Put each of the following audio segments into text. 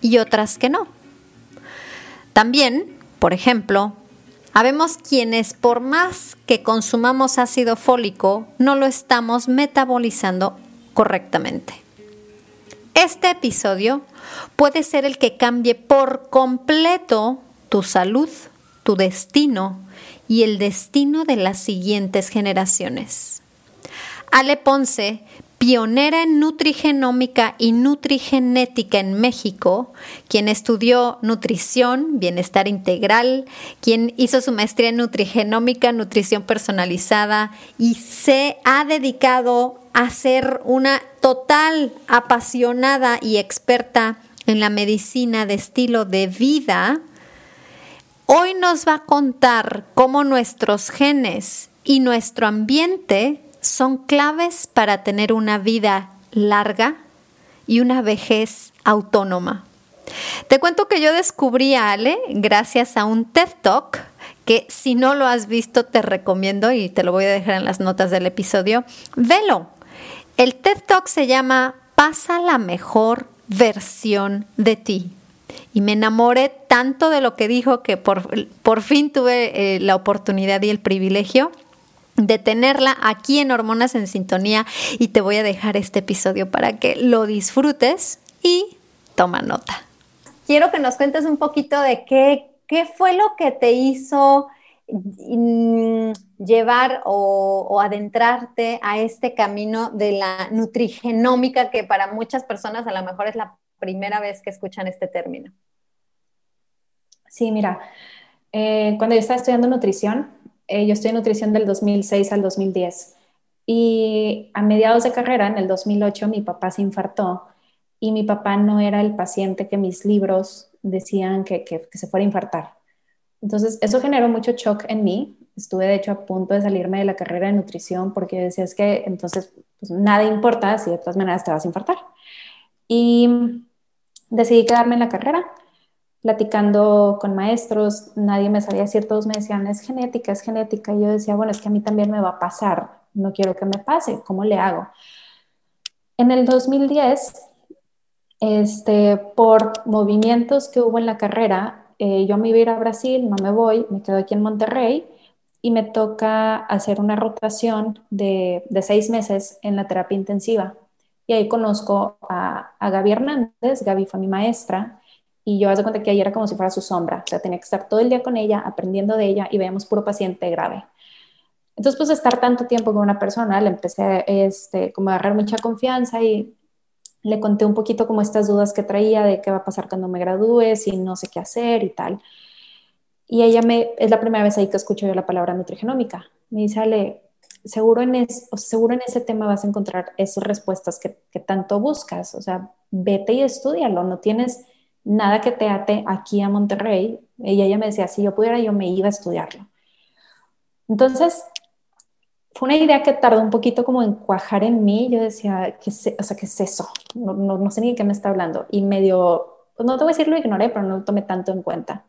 y otras que no. También, por ejemplo, habemos quienes por más que consumamos ácido fólico, no lo estamos metabolizando correctamente. Este episodio puede ser el que cambie por completo tu salud, tu destino y el destino de las siguientes generaciones. Ale Ponce pionera en nutrigenómica y nutrigenética en México, quien estudió nutrición, bienestar integral, quien hizo su maestría en nutrigenómica, nutrición personalizada y se ha dedicado a ser una total apasionada y experta en la medicina de estilo de vida. Hoy nos va a contar cómo nuestros genes y nuestro ambiente son claves para tener una vida larga y una vejez autónoma. Te cuento que yo descubrí a Ale gracias a un TED Talk que si no lo has visto te recomiendo y te lo voy a dejar en las notas del episodio. Velo. El TED Talk se llama Pasa la mejor versión de ti. Y me enamoré tanto de lo que dijo que por, por fin tuve eh, la oportunidad y el privilegio de tenerla aquí en Hormonas en Sintonía y te voy a dejar este episodio para que lo disfrutes y toma nota. Quiero que nos cuentes un poquito de qué, qué fue lo que te hizo mm, llevar o, o, adentrarte a este camino de la nutrigenómica que para muchas personas a lo mejor es la primera vez que escuchan este término. Sí, mira, eh, cuando yo estaba estudiando nutrición, eh, yo estoy en nutrición del 2006 al 2010 y a mediados de carrera, en el 2008, mi papá se infartó y mi papá no era el paciente que mis libros decían que, se fuera a infartar. Entonces, eso generó mucho shock en mí. Estuve, de hecho, a punto de salirme de la carrera de nutrición porque decía, que entonces pues, nada importa si de todas maneras te vas a infartar. Y decidí quedarme en la carrera platicando con maestros, nadie me sabía decir, todos me decían, es genética, es genética. Y yo decía, bueno, es que a mí también me va a pasar, no quiero que me pase, ¿cómo le hago? En el 2010, este, por movimientos que hubo en la carrera, eh, yo me iba a ir a Brasil, no me voy, me quedo aquí en Monterrey y me toca hacer una rotación de, de seis meses en la terapia intensiva. Y ahí conozco a, a Gaby Hernández, Gaby fue mi maestra, y yo hago cuenta que ella era como si fuera su sombra, o sea, tenía que estar todo el día con ella, aprendiendo de ella y veíamos puro paciente grave. Entonces, pues estar tanto tiempo con una persona, le empecé este, como a agarrar mucha confianza y le conté un poquito como estas dudas que traía de qué va a pasar cuando me gradúe, si no sé qué hacer y tal. Y ella me, es la primera vez ahí que escucho yo la palabra nutrigenómica. Me dice, Ale, seguro en, es, seguro en ese tema vas a encontrar esas respuestas que, que tanto buscas. O sea, vete y estudialo, no tienes nada que te ate aquí a Monterrey. Y ella me decía, si yo pudiera, yo me iba a estudiarlo. Entonces, fue una idea que tardó un poquito como en cuajar en mí. Yo decía, ¿qué es, o sea, ¿qué es eso? No, no, sé ni de qué me está hablando. Y medio, pues no te voy a decir lo ignoré, pero no lo tomé tanto en cuenta.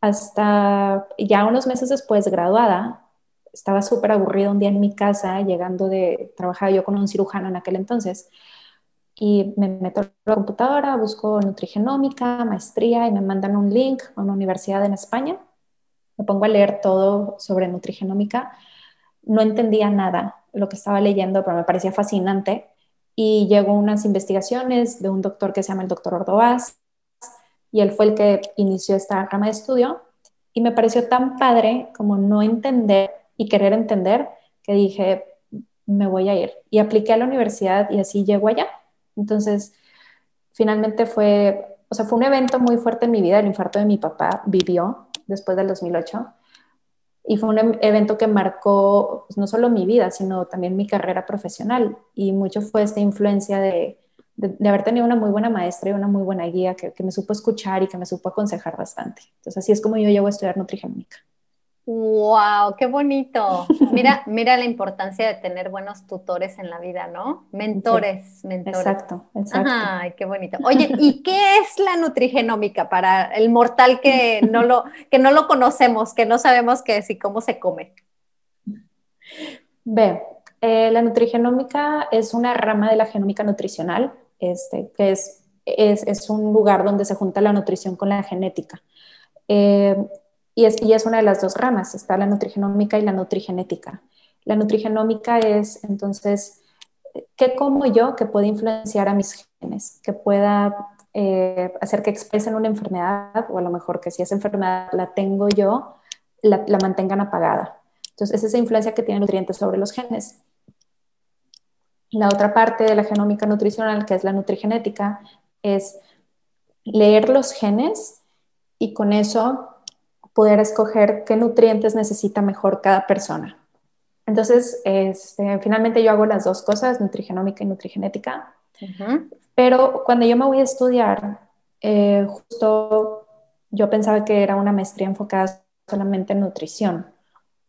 Hasta ya unos meses después, graduada, estaba súper aburrida un día en mi casa, llegando de, trabajar yo con un cirujano en aquel entonces, y me meto a la computadora, busco nutrigenómica, maestría y me mandan un link a una universidad en España. Me pongo a leer todo sobre nutrigenómica. No entendía nada lo que estaba leyendo, pero me parecía fascinante. Y llegó unas investigaciones de un doctor que se llama el doctor Ordovás. y él fue el que inició esta rama de estudio y me pareció tan padre como no entender y querer entender que dije, me voy a ir. Y apliqué a la universidad y así llego allá. Entonces, finalmente fue, o sea, fue un evento muy fuerte en mi vida, el infarto de mi papá vivió después del 2008. Y fue un em, evento que marcó pues, no solo mi vida, sino también mi carrera profesional. Y mucho fue esta influencia de, de, haber tenido una muy buena maestra y una muy buena guía que, que, me supo escuchar y que me supo aconsejar bastante. Entonces, así es como yo llego a estudiar nutrigenómica. ¡Wow! ¡Qué bonito! Mira, mira la importancia de tener buenos tutores en la vida, ¿no? Mentores, mentores. Exacto, exacto. ¡Ay, qué bonito! Oye, ¿y qué es la nutrigenómica para el mortal que no lo, que no lo conocemos, que no sabemos qué es y cómo se come? Ve, eh, la nutrigenómica es una rama de la genómica nutricional, este, que es, es, es, un lugar donde se junta la nutrición con la genética. Eh, y es, y es una de las dos ramas, está la nutrigenómica y la nutrigenética. La nutrigenómica es entonces, ¿qué como yo que puede influenciar a mis genes? Que pueda eh, hacer que expresen una enfermedad, o a lo mejor que si esa enfermedad la tengo yo, la, mantengan apagada. Entonces, es esa influencia que tienen nutrientes sobre los genes. La otra parte de la genómica nutricional, que es la nutrigenética, es leer los genes y con eso poder escoger qué nutrientes necesita mejor cada persona. Entonces, este, finalmente yo hago las dos cosas, nutrigenómica y nutrigenética. Pero cuando yo me voy a estudiar, eh, justo yo pensaba que era una maestría enfocada solamente en nutrición.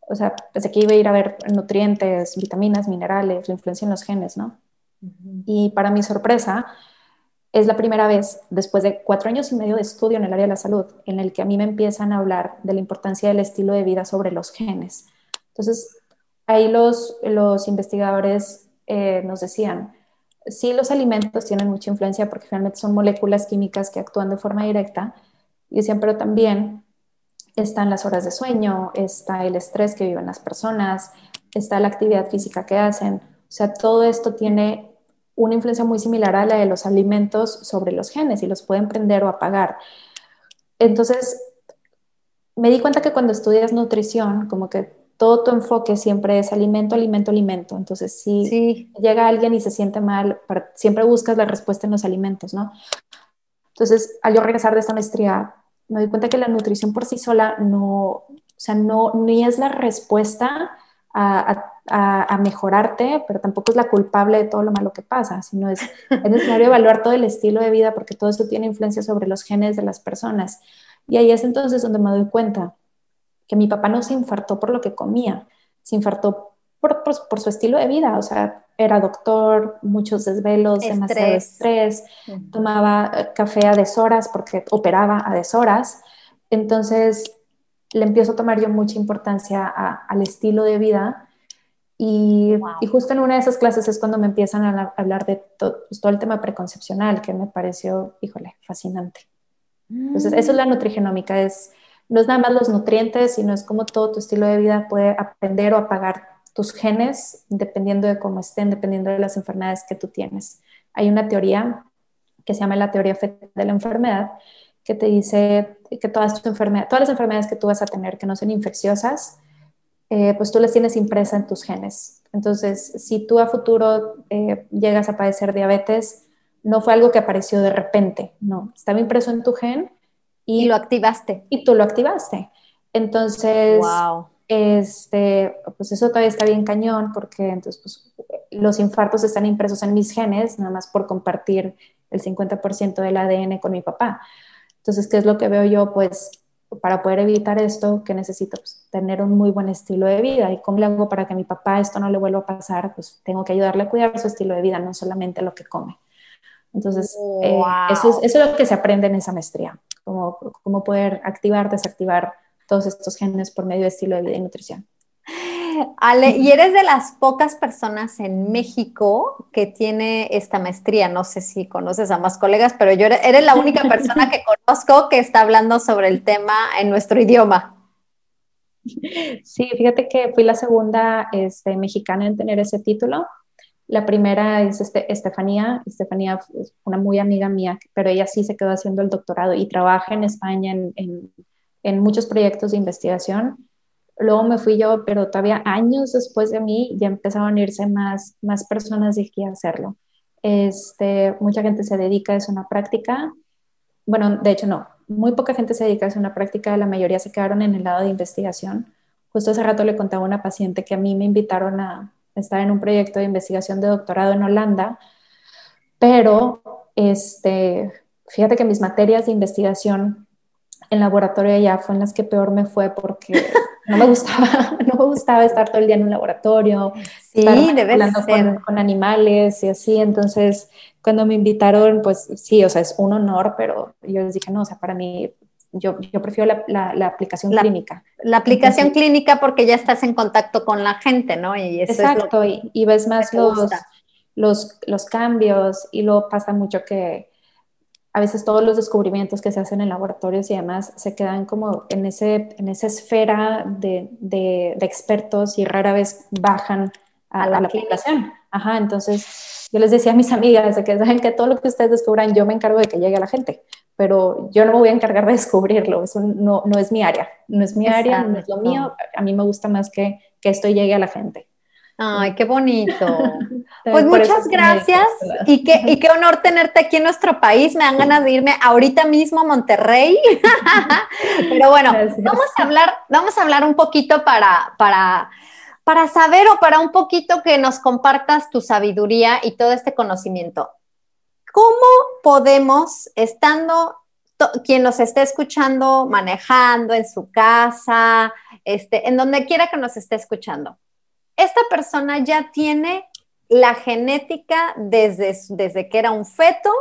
O sea, pensé que iba a ir a ver nutrientes, vitaminas, minerales, la influencia en los genes, ¿no? Y para mi sorpresa, es la primera vez, después de cuatro años y medio de estudio en el área de la salud, en el que a mí me empiezan a hablar de la importancia del estilo de vida sobre los genes. Entonces, ahí los, los investigadores eh, nos decían, sí, los alimentos tienen mucha influencia porque finalmente son moléculas químicas que actúan de forma directa, y decían, pero también están las horas de sueño, está el estrés que viven las personas, está la actividad física que hacen. O sea, todo esto tiene una influencia muy similar a la de los alimentos sobre los genes y los pueden prender o apagar. Entonces, me di cuenta que cuando estudias nutrición, como que todo tu enfoque siempre es alimento, alimento, alimento. Entonces, si llega alguien y se siente mal, siempre buscas la respuesta en los alimentos, ¿no? Entonces, al yo regresar de esta maestría, me di cuenta que la nutrición por sí sola no, o sea, no, ni es la respuesta a, a, mejorarte, pero tampoco es la culpable de todo lo malo que pasa, sino es, es necesario evaluar todo el estilo de vida porque todo eso tiene influencia sobre los genes de las personas. Y ahí es entonces donde me doy cuenta que mi papá no se infartó por lo que comía, se infartó por, por, su estilo de vida, o sea, era doctor, muchos desvelos, demasiado estrés, tomaba eh, café a deshoras porque operaba a deshoras. Entonces, le empiezo a tomar yo mucha importancia al estilo de vida y, y, justo en una de esas clases es cuando me empiezan a, hablar de pues, todo el tema preconcepcional, que me pareció, híjole, fascinante. Entonces, eso es la nutrigenómica, es, no es nada más los nutrientes, sino es como todo tu estilo de vida puede aprender o apagar tus genes dependiendo de cómo estén, dependiendo de las enfermedades que tú tienes. Hay una teoría que se llama la teoría de la enfermedad, que te dice que todas, tus enfermedades, todas las enfermedades que tú vas a tener que no son infecciosas, eh, pues tú las tienes impresa en tus genes. Entonces, si tú a futuro eh, llegas a padecer diabetes, no fue algo que apareció de repente, no, estaba impreso en tu gen y, lo activaste. Y tú lo activaste. Entonces, este, pues eso todavía está bien cañón porque entonces pues, los infartos están impresos en mis genes, nada más por compartir el 50% del ADN con mi papá. Entonces, ¿qué es lo que veo yo? Pues para poder evitar esto, que necesito pues, tener un muy buen estilo de vida. ¿Y cómo le hago para que a mi papá esto no le vuelva a pasar? Pues tengo que ayudarle a cuidar su estilo de vida, no solamente lo que come. Entonces, eh, eso, es, lo que se aprende en esa maestría, cómo, cómo poder activar, desactivar todos estos genes por medio de estilo de vida y nutrición. Ale, y eres de las pocas personas en México que tiene esta maestría. No sé si conoces a más colegas, pero yo eres la única persona que conozco que está hablando sobre el tema en nuestro idioma. Sí, fíjate que fui la segunda este, mexicana en tener ese título. La primera es este, Estefanía. Estefanía es una muy amiga mía, pero ella sí se quedó haciendo el doctorado y trabaja en España en, en, muchos proyectos de investigación. Luego me fui yo, pero todavía años después de mí ya empezaron a irse más, más personas aquí a hacerlo. Este, mucha gente se dedica, es una práctica. Bueno, de hecho no, muy poca gente se dedica a una práctica, la mayoría se quedaron en el lado de investigación. Justo hace rato le contaba a una paciente que a mí me invitaron a estar en un proyecto de investigación de doctorado en Holanda, pero este, fíjate que mis materias de investigación en laboratorio allá fueron las que peor me fue porque no me gustaba, no me gustaba estar todo el día en un laboratorio, sí, hablando con, con, animales y así, entonces cuando me invitaron, pues sí, o sea, es un honor, pero yo les dije, no, o sea, para mí, yo, yo prefiero la, la, aplicación clínica. La aplicación clínica porque ya estás en contacto con la gente, ¿no? Y exacto, y, y, ves más los, los, los cambios y luego pasa mucho que a veces todos los descubrimientos que se hacen en laboratorios y demás se quedan como en, ese, en esa esfera de, de, de expertos y rara vez bajan a, la, aplicación. Ajá, entonces yo les decía a mis amigas que saben que todo lo que ustedes descubran, yo me encargo de que llegue a la gente, pero yo no me voy a encargar de descubrirlo, eso no, no es mi área, no es mi área, no es lo mío, a mí me gusta más que, que esto llegue a la gente. Ay, qué bonito. Pues muchas gracias y qué, y qué honor tenerte aquí en nuestro país. Me dan ganas de irme ahorita mismo a Monterrey. Pero bueno, vamos a hablar, vamos a hablar un poquito para, para para saber o para un poquito que nos compartas tu sabiduría y todo este conocimiento. ¿Cómo podemos, estando quien nos esté escuchando, manejando en su casa, este, en donde quiera que nos esté escuchando, esta persona ya tiene la genética desde, desde que era un feto,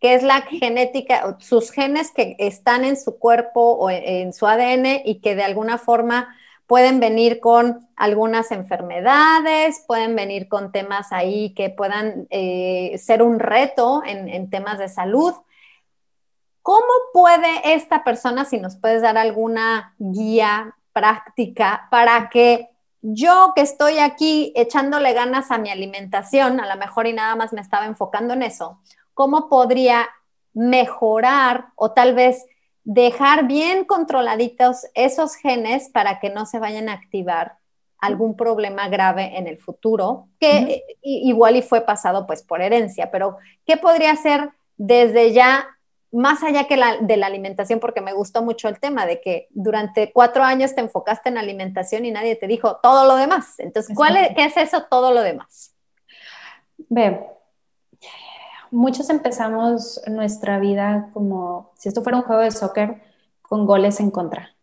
que es la genética, sus genes que están en su cuerpo o en su ADN y que de alguna forma pueden venir con algunas enfermedades, pueden venir con temas ahí que puedan eh, ser un reto en, temas de salud. ¿Cómo puede esta persona, si nos puedes dar alguna guía práctica para que yo que estoy aquí echándole ganas a mi alimentación, a lo mejor y nada más me estaba enfocando en eso, ¿cómo podría mejorar o tal vez dejar bien controladitos esos genes para que no se vayan a activar algún problema grave en el futuro, que igual y fue pasado pues por herencia, pero ¿qué podría ser desde ya, más allá que la, de la alimentación? Porque me gustó mucho el tema de que durante cuatro años te enfocaste en alimentación y nadie te dijo todo lo demás. Entonces, ¿cuál es, ¿qué es eso todo lo demás? Ve, muchos empezamos nuestra vida como si esto fuera un juego de soccer con goles en contra.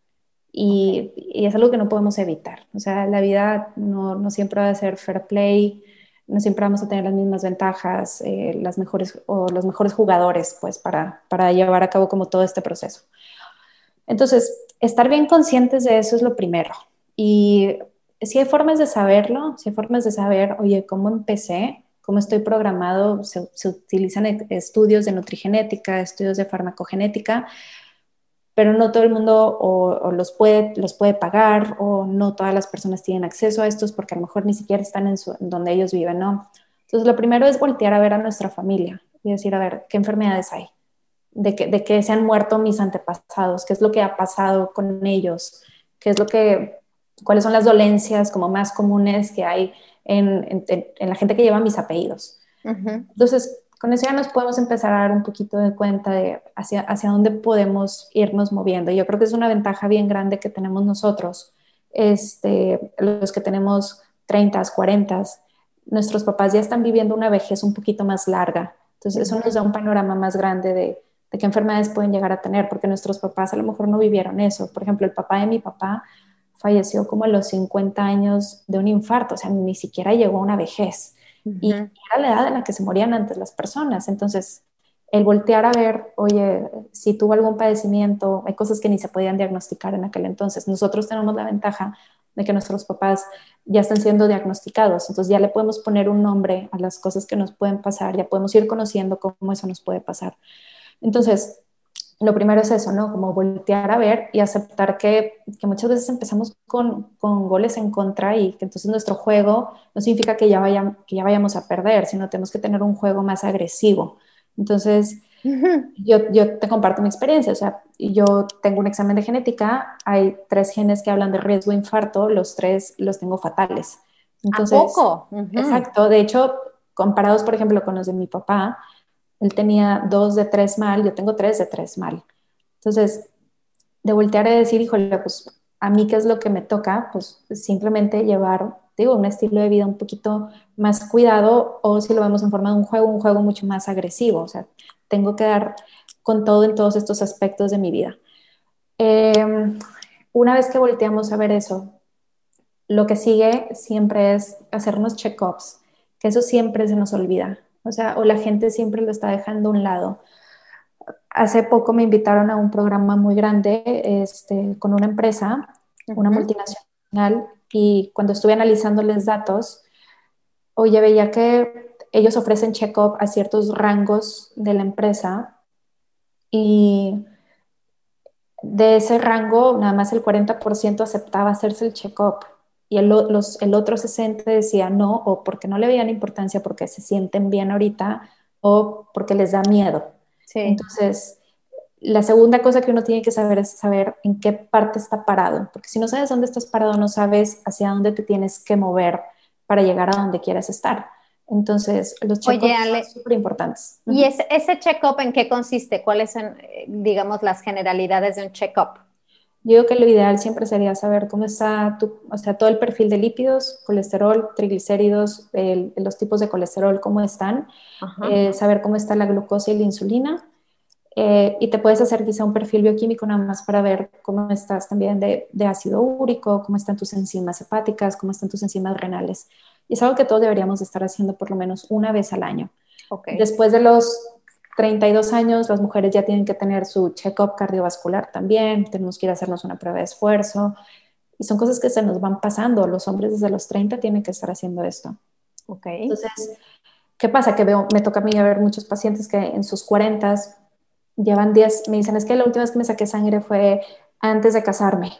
Y, es algo que no podemos evitar. O sea, la vida no, siempre va a ser fair play, no siempre vamos a tener las mismas ventajas, eh, las mejores o los mejores jugadores, pues, para, para llevar a cabo como todo este proceso. Entonces, estar bien conscientes de eso es lo primero. Y si hay formas de saberlo, si hay formas de saber, oye, ¿cómo empecé? cómo estoy programado, se, utilizan e, estudios de nutrigenética, estudios de farmacogenética, pero no todo el mundo o, los, puede, los puede pagar o no todas las personas tienen acceso a estos porque a lo mejor ni siquiera están en, donde ellos viven, ¿no? Entonces, lo primero es voltear a ver a nuestra familia y decir, a ver, ¿qué enfermedades hay? De que, de que se han muerto mis antepasados, qué es lo que ha pasado con ellos, qué es lo que, cuáles son las dolencias como más comunes que hay en, la gente que lleva mis apellidos. Entonces, con eso ya nos podemos empezar a dar un poquito de cuenta de hacia, hacia dónde podemos irnos moviendo. Yo creo que es una ventaja bien grande que tenemos nosotros, este, los que tenemos 30, 40, nuestros papás ya están viviendo una vejez un poquito más larga. Entonces, eso nos da un panorama más grande de, de qué enfermedades pueden llegar a tener, porque nuestros papás a lo mejor no vivieron eso. Por ejemplo, el papá de mi papá falleció como a los 50 años de un infarto, o sea, ni siquiera llegó a una vejez. Y era la edad en la que se morían antes las personas. Entonces, el voltear a ver, oye, si tuvo algún padecimiento, hay cosas que ni se podían diagnosticar en aquel entonces. Nosotros tenemos la ventaja de que nuestros papás ya están siendo diagnosticados, entonces ya le podemos poner un nombre a las cosas que nos pueden pasar, ya podemos ir conociendo cómo eso nos puede pasar. Entonces, lo primero es eso, ¿no? Como voltear a ver y aceptar que, que muchas veces empezamos con, con, goles en contra y que entonces nuestro juego no significa que ya, vaya, que ya vayamos a perder, sino tenemos que tener un juego más agresivo. Entonces, yo, yo te comparto mi experiencia, o sea, yo tengo un examen de genética, hay tres genes que hablan de riesgo de infarto, los tres los tengo fatales. Entonces, ¿A poco? Exacto, de hecho, comparados, por ejemplo, con los de mi papá, él tenía dos de tres mal, yo tengo tres de tres mal. Entonces, de voltear a decir, híjole, pues a mí qué es lo que me toca, pues simplemente llevar, digo, un estilo de vida un poquito más cuidado o si lo vemos en forma de un juego, un juego mucho más agresivo. O sea, tengo que dar con todo en todos estos aspectos de mi vida. Em, una vez que volteamos a ver eso, lo que sigue siempre es hacernos check-ups, que eso siempre se nos olvida o sea, o la gente siempre lo está dejando a un lado. Hace poco me invitaron a un programa muy grande este, con una empresa, una multinacional, y cuando estuve analizándoles datos, oye, veía que ellos ofrecen check-up a ciertos rangos de la empresa y de ese rango nada más el 40% aceptaba hacerse el check-up y el, el otro 60 decía no, o porque no le veían importancia, porque se sienten bien ahorita, o porque les da miedo. Entonces, la segunda cosa que uno tiene que saber es saber en qué parte está parado, porque si no sabes dónde estás parado, no sabes hacia dónde te tienes que mover para llegar a donde quieres estar. Entonces, los check-ups son súper importantes. ¿Y ese, ese check-up en qué consiste? ¿Cuáles son, eh, digamos, las generalidades de un check-up? Yo digo que lo ideal siempre sería saber cómo está tu, o sea, todo el perfil de lípidos, colesterol, triglicéridos, los tipos de colesterol, cómo están, eh, saber cómo está la glucosa y la insulina. Eh, y te puedes hacer quizá un perfil bioquímico nada más para ver cómo estás también de, de, ácido úrico, cómo están tus enzimas hepáticas, cómo están tus enzimas renales. Y es algo que todos deberíamos estar haciendo por lo menos una vez al año. Okay. Después de los 32 años, las mujeres ya tienen que tener su check-up cardiovascular también, tenemos que ir a hacernos una prueba de esfuerzo. Y son cosas que se nos van pasando. Los hombres desde los 30 tienen que estar haciendo esto. Ok. Entonces, ¿qué pasa? Que veo, me toca a mí ver muchos pacientes que en sus 40 llevan 10, me dicen, es que la última vez que me saqué sangre fue antes de casarme.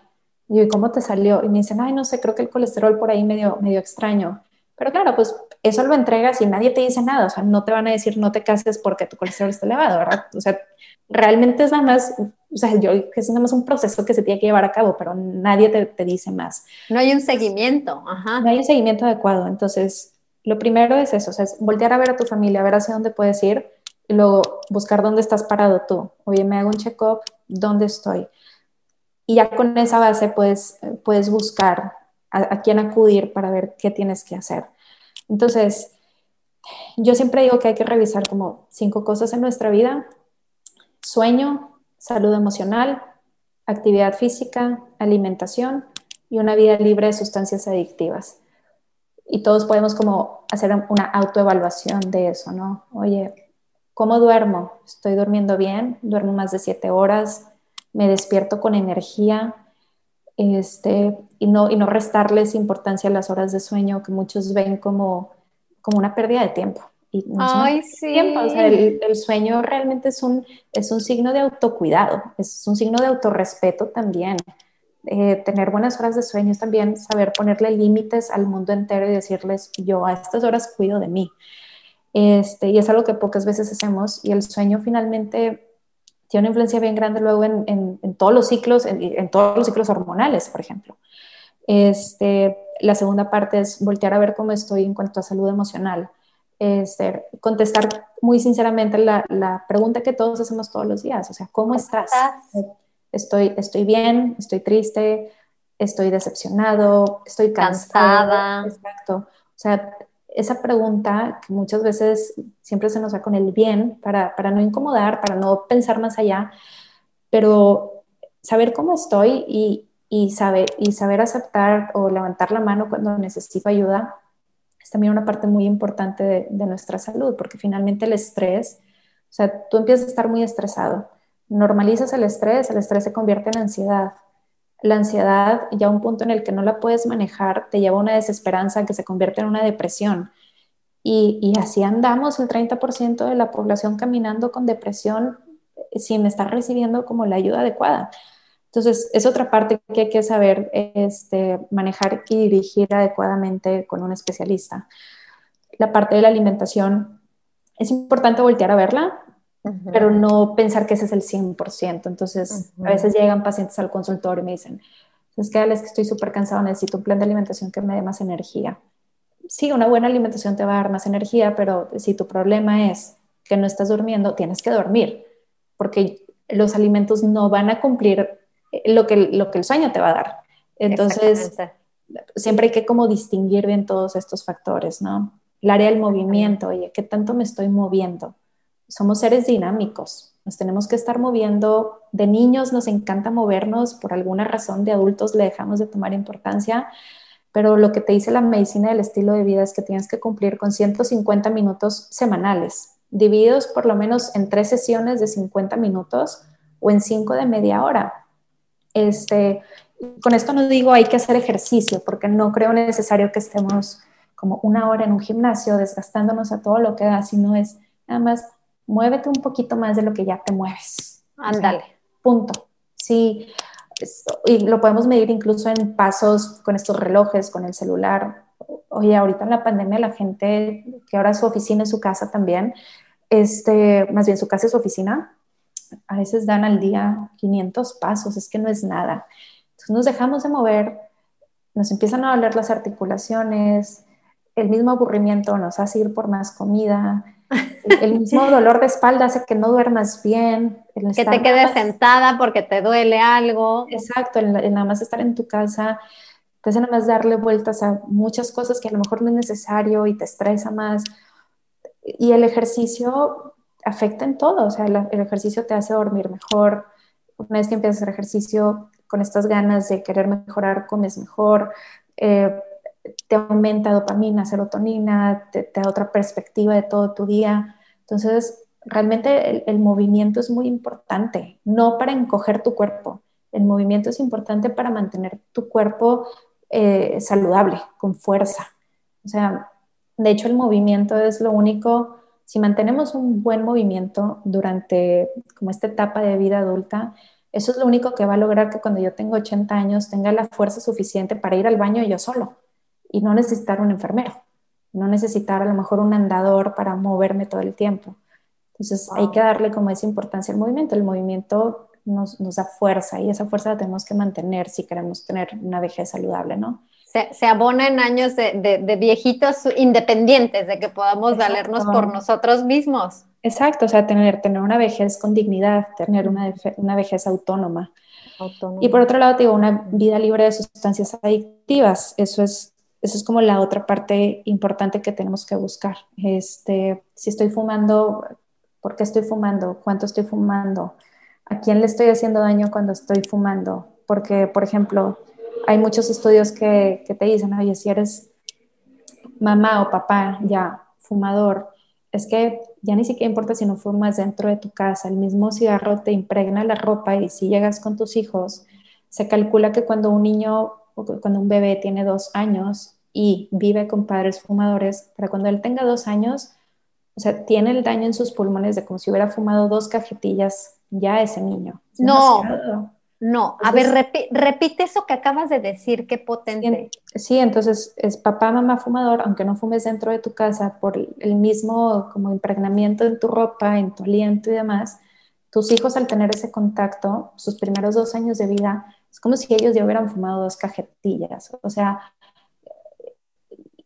Y yo, ¿y cómo te salió? Y me dicen, ay, no sé, creo que el colesterol por ahí medio, medio extraño. Pero claro, pues eso lo entregas y nadie te dice nada, o sea, no te van a decir no te cases porque tu colesterol está elevado, ¿verdad? O sea, realmente es nada más, o sea, yo es nada más un proceso que se tiene que llevar a cabo, pero nadie te, te dice más. No hay un seguimiento, ajá. No hay un seguimiento adecuado, entonces lo primero es eso, o sea, es voltear a ver a tu familia, a ver hacia dónde puedes ir y luego buscar dónde estás parado tú. Oye, me hago un check-up, ¿dónde estoy? Y ya con esa base puedes, puedes buscar a, quién acudir para ver qué tienes que hacer. Entonces, yo siempre digo que hay que revisar como cinco cosas en nuestra vida. Sueño, salud emocional, actividad física, alimentación y una vida libre de sustancias adictivas. Y todos podemos como hacer una autoevaluación de eso, ¿no? Oye, ¿cómo duermo? ¿Estoy durmiendo bien? ¿Duermo más de siete horas? ¿Me despierto con energía? Este, y, no, y no restarles importancia a las horas de sueño que muchos ven como, como una pérdida de tiempo. Y no Ay, sí. el, sueño realmente es un, es un signo de autocuidado, es un signo de autorrespeto también. Eh, tener buenas horas de sueño es también saber ponerle límites al mundo entero y decirles, yo a estas horas cuido de mí. Este, y es algo que pocas veces hacemos y el sueño finalmente tiene una influencia bien grande luego en, en, todos los ciclos, en, todos los ciclos hormonales, por ejemplo. Este, la segunda parte es voltear a ver cómo estoy en cuanto a salud emocional. Este, contestar muy sinceramente la, la, pregunta que todos hacemos todos los días, o sea, ¿cómo, estás? Estoy, estoy bien, estoy triste, estoy decepcionado, estoy cansada. Exacto. O sea, esa pregunta que muchas veces siempre se nos va con el bien para, para no incomodar, para no pensar más allá, pero saber cómo estoy y, y, saber, y saber aceptar o levantar la mano cuando necesito ayuda es también una parte muy importante de, de nuestra salud, porque finalmente el estrés, o sea, tú empiezas a estar muy estresado, normalizas el estrés, el estrés se convierte en ansiedad, la ansiedad, ya un punto en el que no la puedes manejar, te lleva a una desesperanza que se convierte en una depresión. Y, así andamos el 30% de la población caminando con depresión sin estar recibiendo como la ayuda adecuada. Entonces, es otra parte que hay que saber este, manejar y dirigir adecuadamente con un especialista. La parte de la alimentación, es importante voltear a verla, pero no pensar que ese es el 100%. Entonces, a veces llegan pacientes al consultorio y me dicen, es que es que estoy súper cansado, necesito un plan de alimentación que me dé más energía. Sí, una buena alimentación te va a dar más energía, pero si tu problema es que no estás durmiendo, tienes que dormir, porque los alimentos no van a cumplir lo que, lo que el sueño te va a dar. Entonces, siempre hay que como distinguir bien todos estos factores, ¿no? El área del movimiento, oye, ¿qué tanto me estoy moviendo? Somos seres dinámicos, nos tenemos que estar moviendo. De niños nos encanta movernos, por alguna razón de adultos le dejamos de tomar importancia, pero lo que te dice la medicina del estilo de vida es que tienes que cumplir con 150 minutos semanales, divididos por lo menos en tres sesiones de 50 minutos o en cinco de media hora. Este, con esto no digo hay que hacer ejercicio, porque no creo necesario que estemos como una hora en un gimnasio desgastándonos a todo lo que da, sino es nada más muévete un poquito más de lo que ya te mueves. Ándale. punto. Sí, y lo podemos medir incluso en pasos con estos relojes, con el celular. Oye, ahorita en la pandemia la gente que ahora su oficina es su casa también, este, más bien su casa es su oficina, a veces dan al día 500 pasos, es que no es nada. Entonces nos dejamos de mover, nos empiezan a doler las articulaciones, el mismo aburrimiento nos hace ir por más comida, el mismo dolor de espalda hace que no duermas bien. que te quedes sentada porque te duele algo. Exacto, el, nada más estar en tu casa, te hace nada más darle vueltas a muchas cosas que a lo mejor no es necesario y te estresa más. Y el ejercicio afecta en todo, o sea, el, ejercicio te hace dormir mejor. Una vez que empiezas a hacer ejercicio con estas ganas de querer mejorar, comes mejor. Eh, te aumenta dopamina, serotonina, te, da otra perspectiva de todo tu día. Entonces, realmente el, movimiento es muy importante, no para encoger tu cuerpo. El movimiento es importante para mantener tu cuerpo eh, saludable, con fuerza. O sea, de hecho, el movimiento es lo único, si mantenemos un buen movimiento durante como esta etapa de vida adulta, eso es lo único que va a lograr que cuando yo tengo 80 años tenga la fuerza suficiente para ir al baño yo solo y no necesitar un enfermero, no necesitar a lo mejor un andador para moverme todo el tiempo. Entonces hay que darle como esa importancia al movimiento. El movimiento nos, nos, da fuerza y esa fuerza la tenemos que mantener si queremos tener una vejez saludable, ¿no? Se, se abona en años de, de, viejitos independientes, de que podamos valernos por nosotros mismos. Exacto, o sea, tener, tener una vejez con dignidad, tener una, una vejez autónoma. autónoma. Y por otro lado, digo, una vida libre de sustancias adictivas. Eso es eso es como la otra parte importante que tenemos que buscar. Este, si estoy fumando, ¿por qué estoy fumando? ¿Cuánto estoy fumando? ¿A quién le estoy haciendo daño cuando estoy fumando? Porque, por ejemplo, hay muchos estudios que, que te dicen, oye, si eres mamá o papá ya fumador, es que ya ni siquiera importa si no fumas dentro de tu casa, el mismo cigarro te impregna la ropa y si llegas con tus hijos, se calcula que cuando un niño cuando un bebé tiene dos años y vive con padres fumadores, para cuando él tenga dos años, o sea, tiene el daño en sus pulmones de como si hubiera fumado dos cajetillas ya ese niño. no, no. a ver, repite eso que acabas de decir, qué potente. Sí, entonces es papá, mamá fumador, aunque no fumes dentro de tu casa por el mismo como impregnamiento en tu ropa, en tu aliento y demás, tus hijos al tener ese contacto, sus primeros dos años de vida, es como si ellos ya hubieran fumado dos cajetillas. O sea,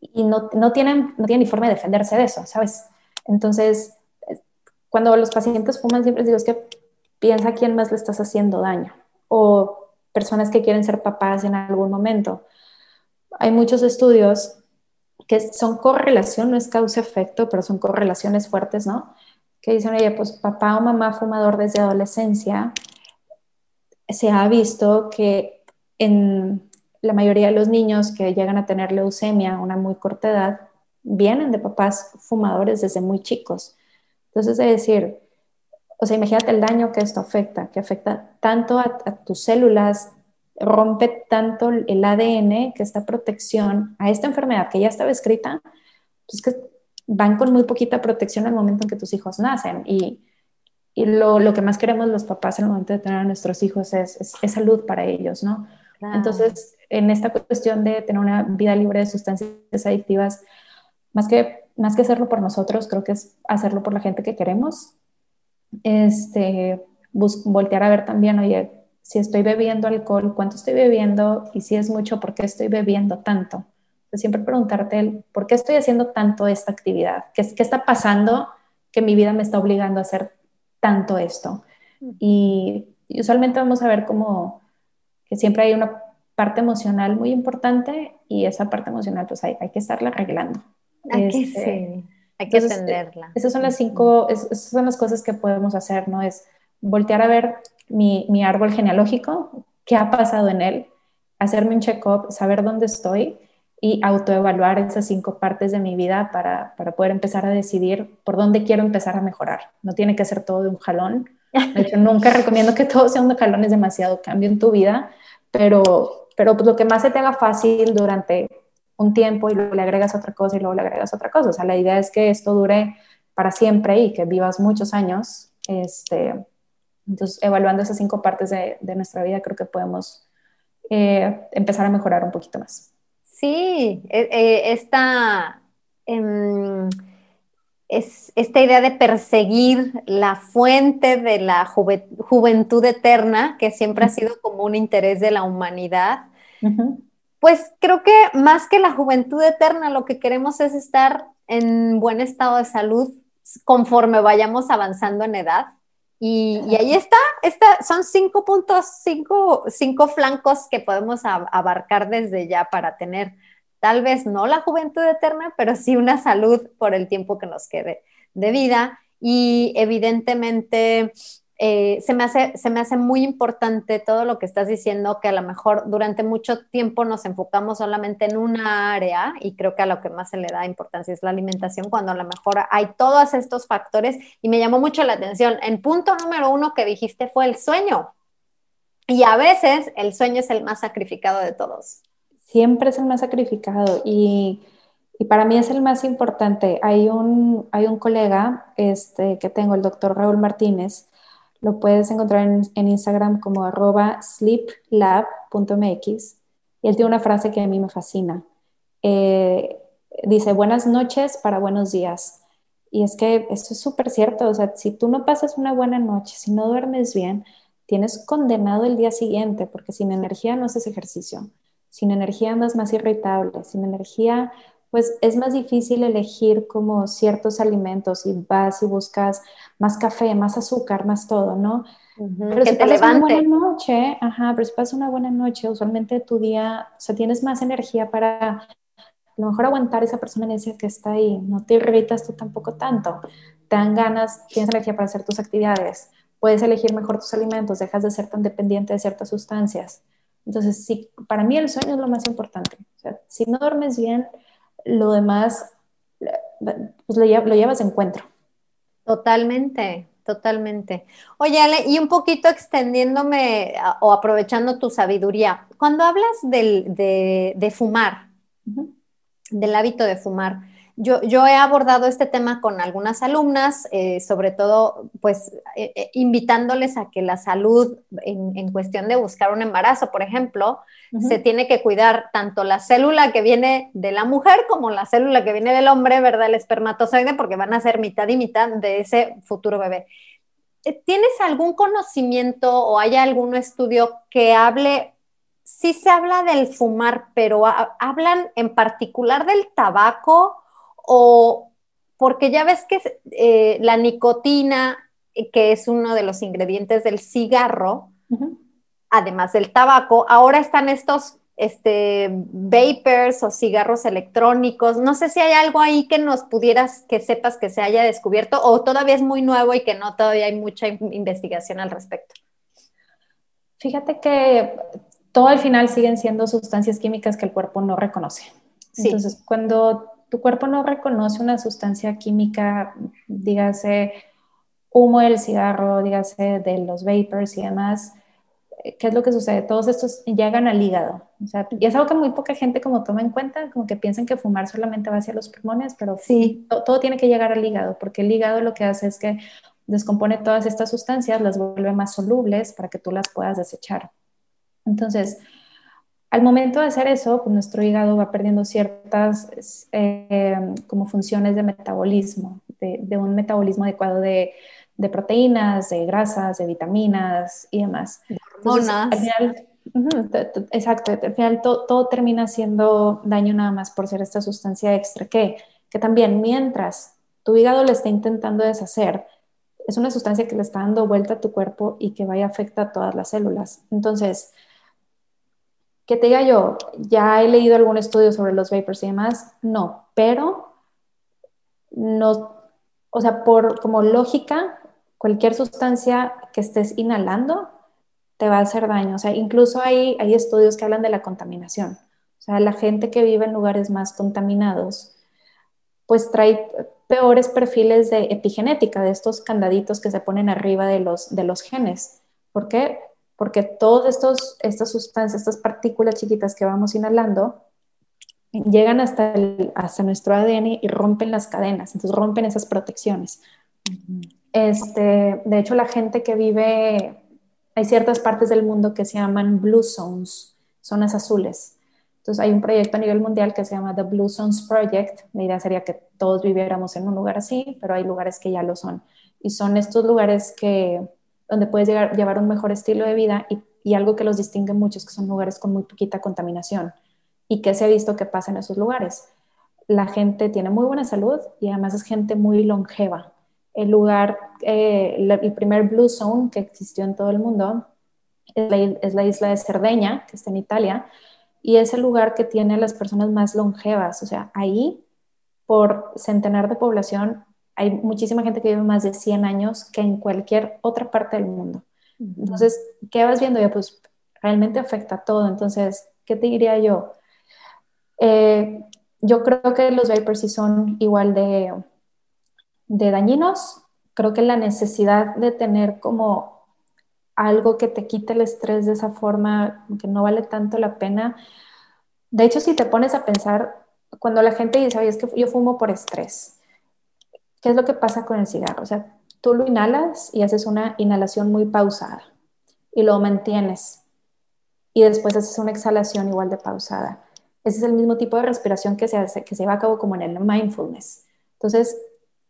y no, no, tienen, no tienen ni forma de defenderse de eso, ¿sabes? Entonces, cuando los pacientes fuman, siempre les digo, es que piensa quién más le estás haciendo daño. O personas que quieren ser papás en algún momento. Hay muchos estudios que son correlación, no es causa-efecto, pero son correlaciones fuertes, ¿no? Que dicen, oye, pues papá o mamá fumador desde adolescencia se ha visto que en la mayoría de los niños que llegan a tener leucemia a una muy corta edad vienen de papás fumadores desde muy chicos. Entonces, es decir, o sea, imagínate el daño que esto afecta, que afecta tanto a, tus células, rompe tanto el ADN, que esta protección a esta enfermedad que ya estaba escrita, pues que van con muy poquita protección al momento en que tus hijos nacen. Y y lo, lo, que más queremos los papás el momento de tener a nuestros hijos es, es, salud para ellos, ¿no? Entonces, en esta cuestión de tener una vida libre de sustancias adictivas, más que, más que hacerlo por nosotros, creo que es hacerlo por la gente que queremos. Este, voltear a ver también, oye, si estoy bebiendo alcohol, cuánto estoy bebiendo y si es mucho, ¿por qué estoy bebiendo tanto? siempre preguntarte, ¿por qué estoy haciendo tanto esta actividad? ¿Qué, ¿Qué está pasando que mi vida me está obligando a hacer tanto esto? Y, usualmente vamos a ver como que siempre hay una parte emocional muy importante y esa parte emocional pues hay, hay que estarla arreglando. Hay que, este, hay que entenderla. Esas son las cinco, esas son las cosas que podemos hacer, ¿no? Es voltear a ver mi, mi árbol genealógico, qué ha pasado en él, hacerme un check-up, saber dónde estoy y autoevaluar esas cinco partes de mi vida para, para, poder empezar a decidir por dónde quiero empezar a mejorar. No tiene que ser todo de un jalón. De hecho, nunca recomiendo que todo sea un jalón, es demasiado cambio en tu vida, pero, pero pues lo que más se te haga fácil durante un tiempo y luego le agregas otra cosa y luego le agregas otra cosa. O sea, la idea es que esto dure para siempre y que vivas muchos años. Este, entonces, evaluando esas cinco partes de, de nuestra vida, creo que podemos eh, empezar a mejorar un poquito más. Sí, e, e, esta, em, es, esta idea de perseguir la fuente de la juventud eterna, que siempre ha sido como un interés de la humanidad, pues creo que más que la juventud eterna, lo que queremos es estar en buen estado de salud conforme vayamos avanzando en edad y, ahí está, está, son cinco puntos, cinco, cinco flancos que podemos abarcar desde ya para tener tal vez no la juventud eterna, pero sí una salud por el tiempo que nos quede de vida. Y evidentemente eh, se, me hace, se me hace muy importante todo lo que estás diciendo, que a lo mejor durante mucho tiempo nos enfocamos solamente en una área y creo que a lo que más se le da importancia es la alimentación, cuando a lo mejor hay todos estos factores y me llamó mucho la atención. El punto número uno que dijiste fue el sueño. Y a veces el sueño es el más sacrificado de todos. Siempre es el más sacrificado y y para mí es el más importante. Hay un, hay un colega este, que tengo, el doctor Raúl Martínez, lo puedes encontrar en, Instagram como arroba sleeplab.mx y él tiene una frase que a mí me fascina. Eh, dice, buenas noches para buenos días. Y es que esto es súper cierto, o sea, si tú no pasas una buena noche, si no duermes bien, tienes condenado el día siguiente, porque sin energía no haces ejercicio, sin energía andas más irritable, sin energía pues es más difícil elegir como ciertos alimentos y vas y buscas más café, más azúcar, más todo, ¿no? pero si pasas una buena noche, ajá, pero si pasas una buena noche, usualmente tu día, o sea, tienes más energía para a lo mejor aguantar esa persona que está ahí, no te irritas tú tampoco tanto, te dan ganas, tienes energía para hacer tus actividades, puedes elegir mejor tus alimentos, dejas de ser tan dependiente de ciertas sustancias. Entonces, sí, para mí el sueño es lo más importante. O sea, si no duermes bien, lo demás pues lo, llevas de encuentro. Totalmente, totalmente. Oye, Ale, y un poquito extendiéndome o aprovechando tu sabiduría, cuando hablas de, fumar, del hábito de fumar, yo, he abordado este tema con algunas alumnas, eh, sobre todo, pues, eh, eh, invitándoles a que la salud en, cuestión de buscar un embarazo, por ejemplo, se tiene que cuidar tanto la célula que viene de la mujer como la célula que viene del hombre, ¿verdad? El espermatozoide, porque van a ser mitad y mitad de ese futuro bebé. ¿Tienes algún conocimiento o hay algún estudio que hable sí se habla del fumar, pero hablan en particular del tabaco o porque ya ves que eh, la nicotina, eh, que es uno de los ingredientes del cigarro, además del tabaco, ahora están estos este, vapors o cigarros electrónicos. No sé si hay algo ahí que nos pudieras, que sepas que se haya descubierto o todavía es muy nuevo y que no todavía hay mucha investigación al respecto. Fíjate que todo al final siguen siendo sustancias químicas que el cuerpo no reconoce. Entonces, cuando tu cuerpo no reconoce una sustancia química, dígase humo del cigarro, dígase de los vapors y demás, eh, ¿qué es lo que sucede? Todos estos llegan al hígado. O sea, y es algo que muy poca gente como toma en cuenta, como que piensan que fumar solamente va hacia los pulmones, pero sí, todo, todo tiene que llegar al hígado, porque el hígado lo que hace es que descompone todas estas sustancias, las vuelve más solubles para que tú las puedas desechar. Entonces, al momento de hacer eso, pues nuestro hígado va perdiendo ciertas eh, como funciones de metabolismo, de, un metabolismo adecuado de, proteínas, de grasas, de vitaminas y demás. Hormonas. al final, exacto, al final todo, termina haciendo daño nada más por ser esta sustancia extra, que, que también mientras tu hígado le está intentando deshacer, es una sustancia que le está dando vuelta a tu cuerpo y que vaya a afectar a todas las células. Entonces, que te diga yo, ya he leído algún estudio sobre los vapors y demás, no, pero no, o sea, por como lógica, cualquier sustancia que estés inhalando te va a hacer daño. O sea, incluso hay, hay estudios que hablan de la contaminación. O sea, la gente que vive en lugares más contaminados, pues trae peores perfiles de epigenética, de estos candaditos que se ponen arriba de los, de los genes. ¿Por qué? Porque todas estas sustancias, estas partículas chiquitas que vamos inhalando, llegan hasta, hasta nuestro ADN y rompen las cadenas, entonces rompen esas protecciones. este, de hecho, la gente que vive, hay ciertas partes del mundo que se llaman blue zones, zonas azules. Entonces hay un proyecto a nivel mundial que se llama The Blue Zones Project. La idea sería que todos viviéramos en un lugar así, pero hay lugares que ya lo son. Y son estos lugares que donde puedes llegar, llevar un mejor estilo de vida y, algo que los distingue mucho es que son lugares con muy poquita contaminación. ¿Y qué se ha visto que pasa en esos lugares? La gente tiene muy buena salud y además es gente muy longeva. El lugar, eh, el primer Blue Zone que existió en todo el mundo es la, es la isla de Cerdeña, que está en Italia, y es el lugar que tiene las personas más longevas. O sea, ahí, por centenar de población, hay muchísima gente que vive más de 100 años que en cualquier otra parte del mundo. Entonces, ¿qué vas viendo? Ya, pues realmente afecta a todo. Entonces, ¿qué te diría yo? Eh, yo creo que los vapers sí son igual de, de dañinos. Creo que la necesidad de tener como algo que te quite el estrés de esa forma, que no vale tanto la pena. De hecho, si te pones a pensar, cuando la gente dice, oye, es que yo fumo por estrés, ¿Qué es lo que pasa con el cigarro? O sea, tú lo inhalas y haces una inhalación muy pausada y lo mantienes y después haces una exhalación igual de pausada. Ese es el mismo tipo de respiración que se, hace, que se lleva a cabo como en el mindfulness. Entonces,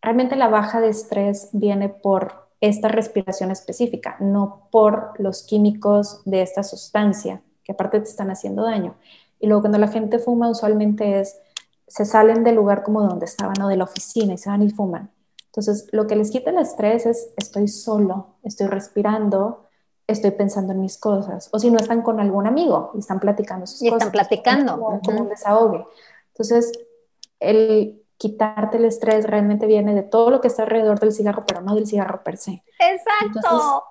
realmente la baja de estrés viene por esta respiración específica, no por los químicos de esta sustancia, que aparte te están haciendo daño. Y luego cuando la gente fuma, usualmente es se salen del lugar como donde estaban o de la oficina y se van y fuman. Entonces, lo que les quita el estrés es estoy solo, estoy respirando, estoy pensando en mis cosas. O si no están con algún amigo y están platicando sus y están platicando. Como, un desahogue. Entonces, el quitarte el estrés realmente viene de todo lo que está alrededor del cigarro, pero no del cigarro per se. Exacto.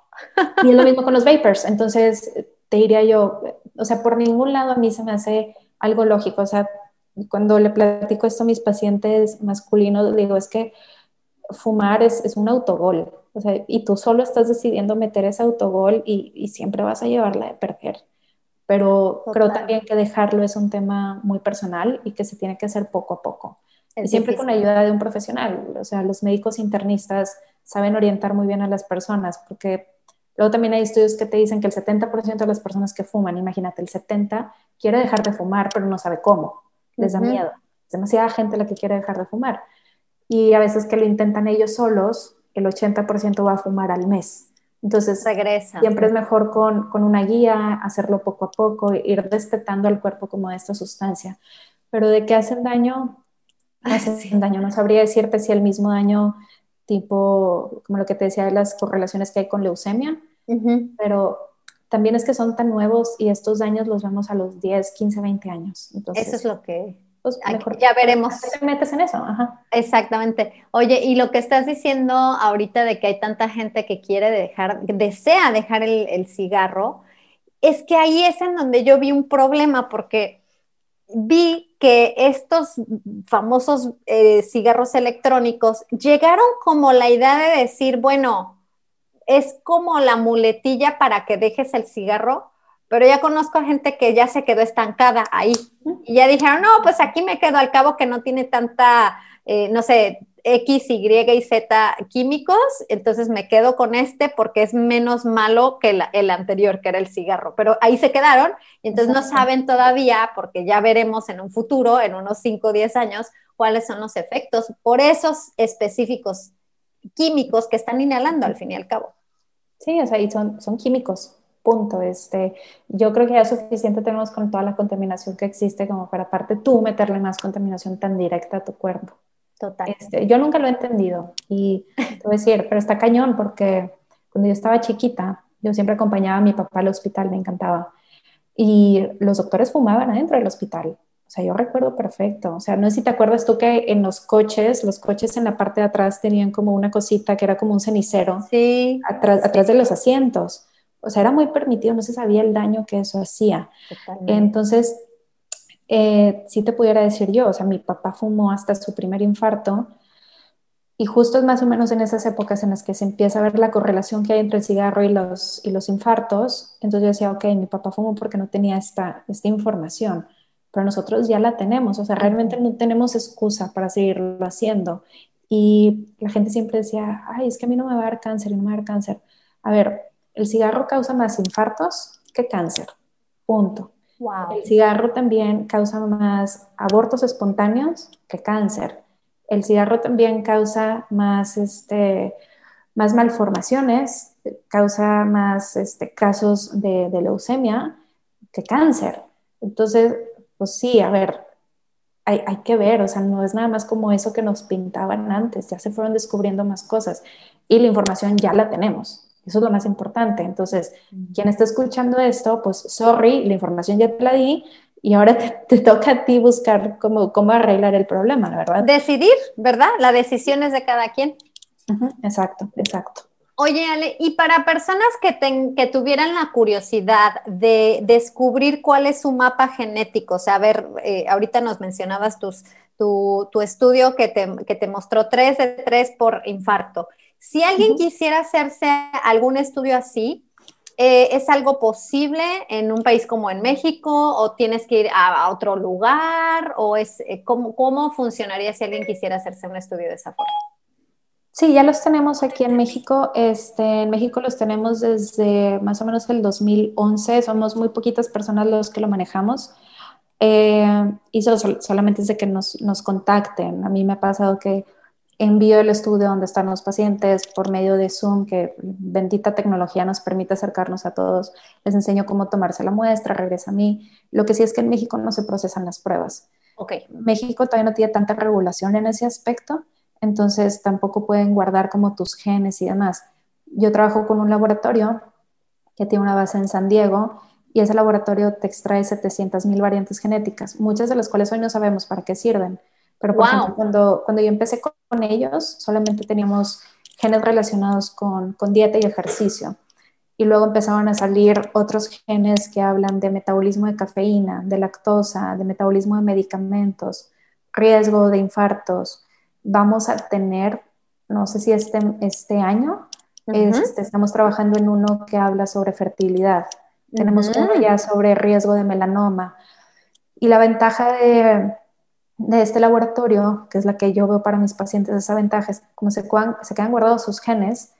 y es lo mismo con los vapors. Entonces, te diría yo, o sea, por ningún lado a mí se me hace algo lógico. O sea, cuando le platico esto a mis pacientes masculinos, digo, es que fumar es, es un autogol, o sea, y tú solo estás decidiendo meter ese autogol y, y siempre vas a llevarla de perder. Pero creo también que dejarlo es un tema muy personal y que se tiene que hacer poco a poco. y siempre con la ayuda de un profesional. O sea, los médicos internistas saben orientar muy bien a las personas, porque luego también hay estudios que te dicen que el 70% de las personas que fuman, imagínate, el 70% quiere dejar de fumar, pero no sabe cómo les da miedo. Es demasiada gente la que quiere dejar de fumar. Y a veces que lo intentan ellos solos, el 80% va a fumar al mes. Entonces, Regresa. siempre es mejor con, con, una guía, hacerlo poco a poco, ir destetando al cuerpo como de esta sustancia. Pero de que hacen daño, hacen daño. No sabría decirte si el mismo daño, tipo, como lo que te decía de las correlaciones que hay con leucemia, pero también es que son tan nuevos y estos daños los vemos a los 10, 15, 20 años. Entonces, eso es lo que... Pues, ya veremos. Te metes en eso. Exactamente. Oye, y lo que estás diciendo ahorita de que hay tanta gente que quiere dejar, desea dejar el, cigarro, es que ahí es en donde yo vi un problema porque vi que estos famosos eh, cigarros electrónicos llegaron como la idea de decir, bueno, es como la muletilla para que dejes el cigarro, pero ya conozco gente que ya se quedó estancada ahí y ya dijeron, no, pues aquí me quedo al cabo que no tiene tanta, eh, no sé, X, Y y Z químicos, entonces me quedo con este porque es menos malo que el anterior, que era el cigarro. Pero ahí se quedaron y entonces no saben todavía, porque ya veremos en un futuro, en unos 5 o 10 años, cuáles son los efectos por esos específicos químicos que están inhalando al fin y al cabo. Sí, o sea, y son, son químicos, punto. Este, yo creo que ya es suficiente tenemos con toda la contaminación que existe como para aparte tú meterle más contaminación tan directa a tu cuerpo. Total. Este, yo nunca lo he entendido y te voy a decir, pero está cañón porque cuando yo estaba chiquita, yo siempre acompañaba a mi papá al hospital, me encantaba. Y los doctores fumaban adentro del hospital. O sea, yo recuerdo perfecto. O sea, no sé si te acuerdas tú que en los coches, los coches en la parte de atrás tenían como una cosita que era como un cenicero. Sí. Atrás, atrás de los asientos. O sea, era muy permitido, no se sabía el daño que eso hacía. Entonces, eh, sí te pudiera decir yo, o sea, mi papá fumó hasta su primer infarto y justo es más o menos en esas épocas en las que se empieza a ver la correlación que hay entre el cigarro y los, y los infartos. Entonces yo decía, ok, mi papá fumó porque no tenía esta, esta información pero nosotros ya la tenemos, o sea, realmente no tenemos excusa para seguirlo haciendo. Y la gente siempre decía, ay, es que a mí no me va a dar cáncer y no me va a dar cáncer. A ver, el cigarro causa más infartos que cáncer, punto. Wow. El cigarro también causa más abortos espontáneos que cáncer. El cigarro también causa más, este, más malformaciones, causa más este, casos de, de leucemia que cáncer. Entonces, pues sí, a ver, hay, hay, que ver, o sea, no es nada más como eso que nos pintaban antes, ya se fueron descubriendo más cosas y la información ya la tenemos. Eso es lo más importante. Entonces, quien está escuchando esto, pues sorry, la información ya te la di y ahora te, toca a ti buscar cómo, cómo arreglar el problema, ¿verdad? Decidir, ¿verdad? La decisión es de cada quien. exacto, exacto. Oye, Ale, y para personas que, que tuvieran la curiosidad de descubrir cuál es su mapa genético, o sea, a ver, eh, ahorita nos mencionabas tus, tu, estudio que te, que te, mostró 3 de 3 por infarto. Si alguien quisiera hacerse algún estudio así, eh, ¿es algo posible en un país como en México o tienes que ir a, otro lugar? ¿O es, eh, ¿cómo, cómo funcionaría si alguien quisiera hacerse un estudio de esa forma? Sí, ya los tenemos aquí en México. Este, en México los tenemos desde más o menos el 2011. Somos muy poquitas personas los que lo manejamos. Eh, y solamente es de que nos, nos, contacten. A mí me ha pasado que envío el estudio donde están los pacientes por medio de Zoom, que bendita tecnología nos permite acercarnos a todos. Les enseño cómo tomarse la muestra, regresa a mí. Lo que sí es que en México no se procesan las pruebas. Okay. México todavía no tiene tanta regulación en ese aspecto entonces tampoco pueden guardar como tus genes y demás. Yo trabajo con un laboratorio que tiene una base en San Diego y ese laboratorio te extrae 700 mil variantes genéticas, muchas de las cuales hoy no sabemos para qué sirven. Pero por ejemplo, cuando, cuando yo empecé con ellos, solamente teníamos genes relacionados con, con dieta y ejercicio. Y luego empezaron a salir otros genes que hablan de metabolismo de cafeína, de lactosa, de metabolismo de medicamentos, riesgo de infartos, vamos a tener, no sé si este, este año, este, estamos trabajando en uno que habla sobre fertilidad. Tenemos uno ya sobre riesgo de melanoma. Y la ventaja de, de, este laboratorio, que es la que yo veo para mis pacientes, esa ventaja es como se, se quedan guardados sus genes,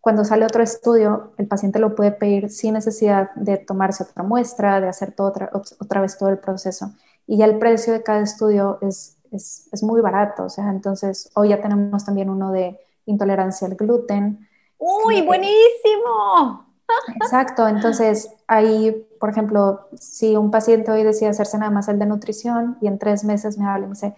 cuando sale otro estudio, el paciente lo puede pedir sin necesidad de tomarse otra muestra, de hacer todo otra, otra vez todo el proceso. Y ya el precio de cada estudio es es, es, muy barato. O sea, entonces hoy ya tenemos también uno de intolerancia al gluten. ¡Uy, buenísimo! Exacto, entonces ahí, por ejemplo, si un paciente hoy decide hacerse nada más el de nutrición y en tres meses me habla y me dice,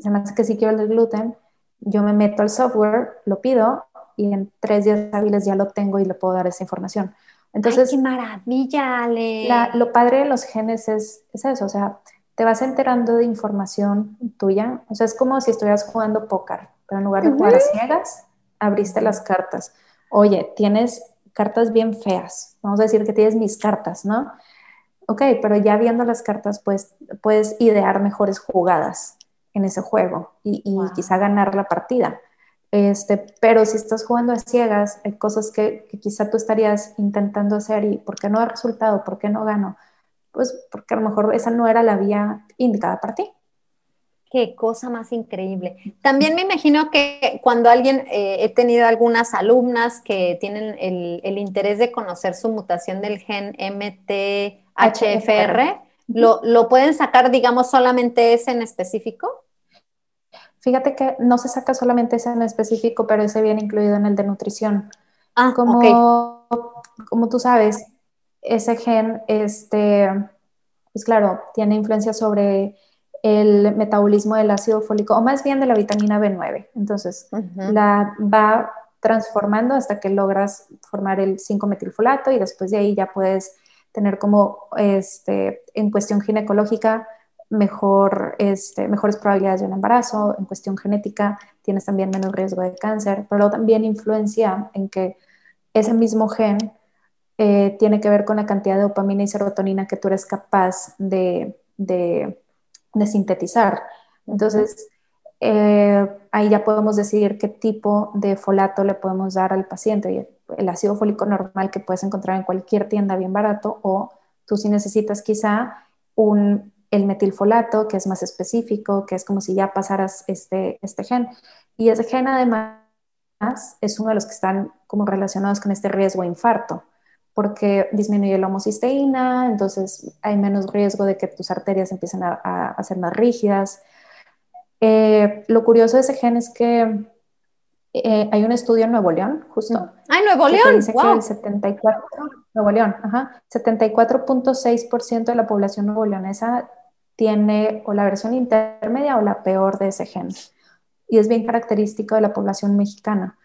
se me hace que sí quiero el de gluten, yo me meto al software, lo pido y en tres días hábiles ya lo tengo y le puedo dar esa información. Entonces, ¡Qué maravilla, Ale! lo padre de los genes es, es eso, o sea, te vas enterando de información tuya. O sea, es como si estuvieras jugando póker, pero en lugar de jugar a ciegas, abriste las cartas. Oye, tienes cartas bien feas. Vamos a decir que tienes mis cartas, ¿no? Ok, pero ya viendo las cartas, pues puedes idear mejores jugadas en ese juego y, quizá ganar la partida. Este, pero si estás jugando a ciegas, hay cosas que, que, quizá tú estarías intentando hacer y ¿por qué no ha resultado? ¿Por qué no gano? Pues porque a lo mejor esa no era la vía indicada para ti. Qué cosa más increíble. También me imagino que cuando alguien, eh, he tenido algunas alumnas que tienen el, interés de conocer su mutación del gen MTHFR, ¿lo, ¿lo pueden sacar, digamos, solamente ese en específico? Fíjate que no se saca solamente ese en específico, pero ese viene incluido en el de nutrición. Ah, como, como tú sabes, ese gen, este, pues claro, tiene influencia sobre el metabolismo del ácido fólico, o más bien de la vitamina B9. Entonces, la va transformando hasta que logras formar el 5-metilfolato y después de ahí ya puedes tener como, este, en cuestión ginecológica, mejor, este, mejores probabilidades de un embarazo, en cuestión genética tienes también menos riesgo de cáncer, pero también influencia en que ese mismo gen eh, tiene que ver con la cantidad de dopamina y serotonina que tú eres capaz de, sintetizar. Entonces, eh, ahí ya podemos decidir qué tipo de folato le podemos dar al paciente. El ácido fólico normal que puedes encontrar en cualquier tienda bien barato o tú si necesitas quizá un el metilfolato, que es más específico, que es como si ya pasaras este, este gen. Y ese gen además es uno de los que están como relacionados con este riesgo de infarto, porque disminuye la homocisteína, entonces hay menos riesgo de que tus arterias empiecen a, a, ser más rígidas. Eh, lo curioso de ese gen es que eh, hay un estudio en Nuevo León, justo. ¡Ay, Nuevo León! dice que el 74, Nuevo León, 74.6% de la población nuevo leonesa tiene o la versión intermedia o la peor de ese gen. Y es bien característico de la población mexicana.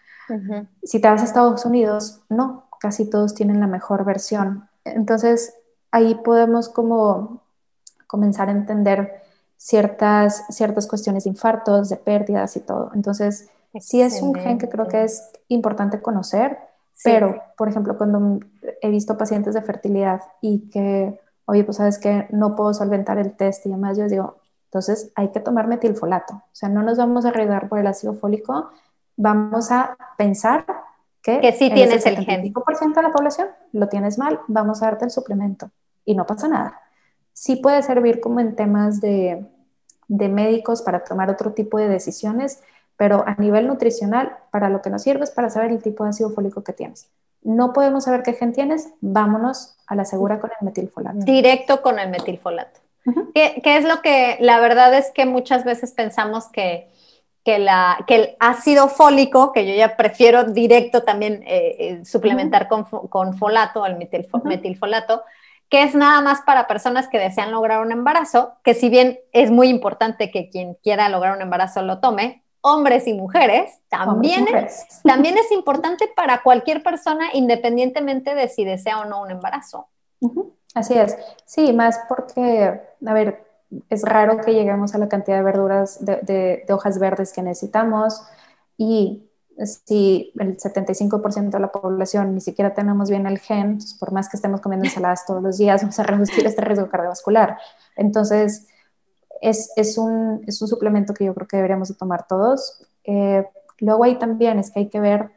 Si te vas a Estados Unidos, no, casi todos tienen la mejor versión. Entonces, ahí podemos como comenzar a entender ciertas, ciertas cuestiones de infartos, de pérdidas y todo. Entonces, Sí es un gen que creo que es importante conocer, pero, por ejemplo, cuando he visto pacientes de fertilidad y que, oye, pues sabes que no puedo solventar el test y demás, yo digo, entonces hay que tomar metilfolato. O sea, no nos vamos a arriesgar por el ácido fólico, vamos a pensar que, que sí tienes el, gen. El 5% de la población lo tienes mal, vamos a darte el suplemento y no pasa nada. Sí puede servir como en temas de, de médicos para tomar otro tipo de decisiones, pero a nivel nutricional, para lo que nos sirve es para saber el tipo de ácido fólico que tienes. No podemos saber qué gen tienes, vámonos a la segura con el metilfolato. Directo con el metilfolato. ¿Qué, es lo que, la verdad es que muchas veces pensamos que, que, la, que el ácido fólico, que yo ya prefiero directo también eh, eh, suplementar con, con, folato, el metilfolato, que es nada más para personas que desean lograr un embarazo, que si bien es muy importante que quien quiera lograr un embarazo lo tome, hombres y mujeres, también, Es, también es importante para cualquier persona independientemente de si desea o no un embarazo. Así es, sí, más porque, a ver, es raro que lleguemos a la cantidad de verduras, de, hojas verdes que necesitamos y si el 75% de la población ni siquiera tenemos bien el gen, pues por más que estemos comiendo ensaladas todos los días, vamos a reducir este riesgo cardiovascular. Entonces, es, un, suplemento que yo creo que deberíamos de tomar todos. Eh, luego ahí también es que hay que ver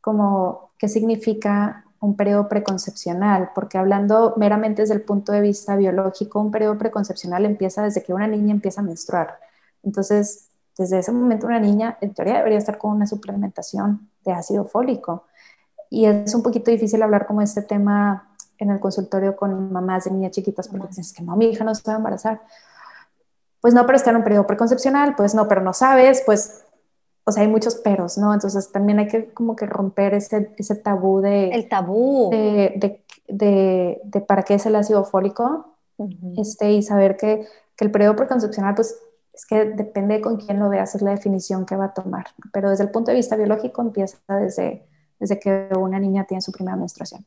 como qué significa un periodo preconcepcional, porque hablando meramente desde el punto de vista biológico, un periodo preconcepcional empieza desde que una niña empieza a menstruar. Entonces, desde ese momento una niña en teoría debería estar con una suplementación de ácido fólico. Y es un poquito difícil hablar como este tema en el consultorio con mamás de niñas chiquitas porque dicen, que no, mi hija no se va a embarazar pues no, pero está en un periodo preconcepcional, pues no, pero no sabes, pues, o sea, hay muchos peros, ¿no? Entonces también hay que como que romper ese, ese tabú de... El tabú. De, de, de, para qué es el ácido fólico, este, y saber que, que, el periodo preconcepcional, pues, es que depende de con quién lo veas, es la definición que va a tomar. Pero desde el punto de vista biológico empieza desde, desde que una niña tiene su primera menstruación.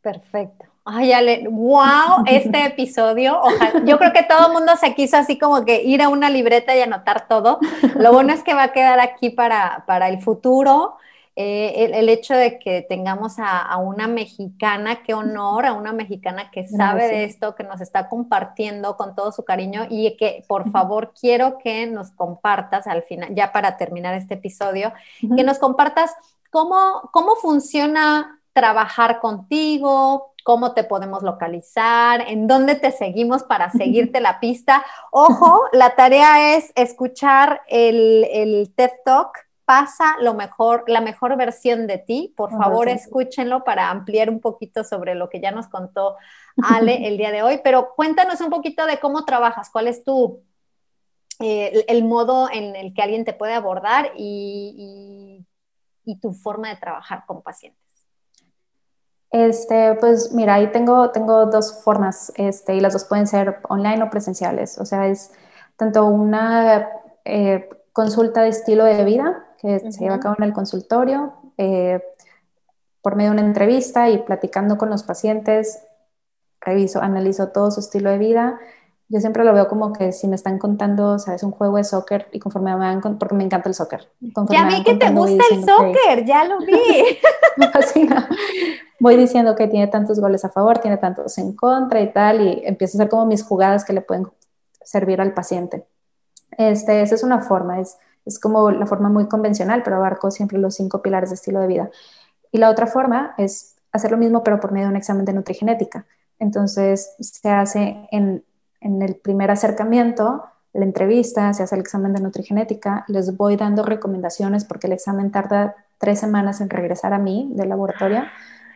Perfecto. Ay, Ale, wow, este episodio. Ojalá, yo creo que todo el mundo se quiso así como que ir a una libreta y anotar todo. Lo bueno es que va a quedar aquí para, para el futuro. Eh, el, hecho de que tengamos a, una mexicana, qué honor, a una mexicana que sabe de esto, que nos está compartiendo con todo su cariño y que por favor quiero que nos compartas al final, ya para terminar este episodio, que nos compartas cómo, cómo funciona trabajar contigo, cómo te podemos localizar, en dónde te seguimos para seguirte la pista. Ojo, la tarea es escuchar el, el TED Talk pasa lo mejor, la mejor versión de ti. Por favor, escúchenlo para ampliar un poquito sobre lo que ya nos contó Ale el día de hoy. Pero cuéntanos un poquito de cómo trabajas, cuál es tu eh, el modo en el que alguien te puede abordar y, tu forma de trabajar con pacientes. Este, pues mira, ahí tengo, tengo dos formas, este, y las dos pueden ser online o presenciales. O sea, es tanto una eh, consulta de estilo de vida, que se lleva a cabo en el consultorio, eh, por medio de una entrevista y platicando con los pacientes, reviso, analizo todo su estilo de vida. Yo siempre lo veo como que si me están contando, sabes, un juego de soccer y conforme me van, porque me encanta el soccer. Ya vi que te gusta el soccer, ya lo vi. me fascina. Voy diciendo que tiene tantos goles a favor, tiene tantos en contra y tal, y empiezo a hacer como mis jugadas que le pueden servir al paciente. Este, esa es una forma, es es como la forma muy convencional, pero abarco siempre los cinco pilares de estilo de vida. Y la otra forma es hacer lo mismo, pero por medio de un examen de nutrigenética. Entonces, se hace en, en el primer acercamiento, la entrevista, se hace el examen de nutrigenética, les voy dando recomendaciones porque el examen tarda tres semanas en regresar a mí del laboratorio,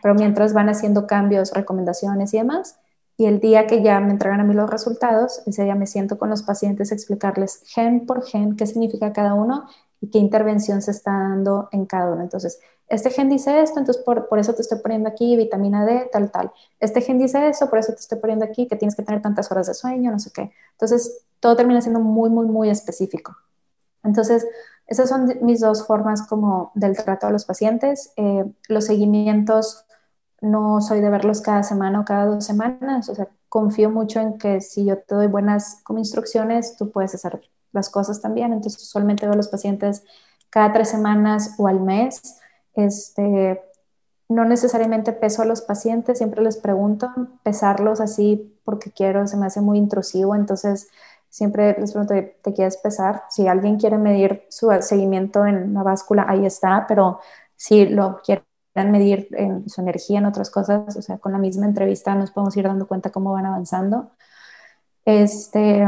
pero mientras van haciendo cambios, recomendaciones y demás, y el día que ya me entregan a mí los resultados, ese día me siento con los pacientes a explicarles gen por gen qué significa cada uno y qué intervención se está dando en cada uno. Entonces, este gen dice esto, entonces por, por, eso te estoy poniendo aquí vitamina D, tal, tal. Este gen dice eso, por eso te estoy poniendo aquí que tienes que tener tantas horas de sueño, no sé qué. Entonces, todo termina siendo muy, muy, muy específico. Entonces, esas son mis dos formas como del trato a los pacientes. Eh, los seguimientos no soy de verlos cada semana o cada dos semanas, o sea, confío mucho en que si yo te doy buenas como instrucciones, tú puedes hacer las cosas también, entonces usualmente veo a los pacientes cada tres semanas o al mes, este, no necesariamente peso a los pacientes, siempre les pregunto, pesarlos así porque quiero, se me hace muy intrusivo, entonces siempre les pregunto, ¿te quieres pesar? Si alguien quiere medir su seguimiento en la báscula, ahí está, pero si lo quiere medir en su energía en otras cosas, o sea, con la misma entrevista nos podemos ir dando cuenta cómo van avanzando. Este,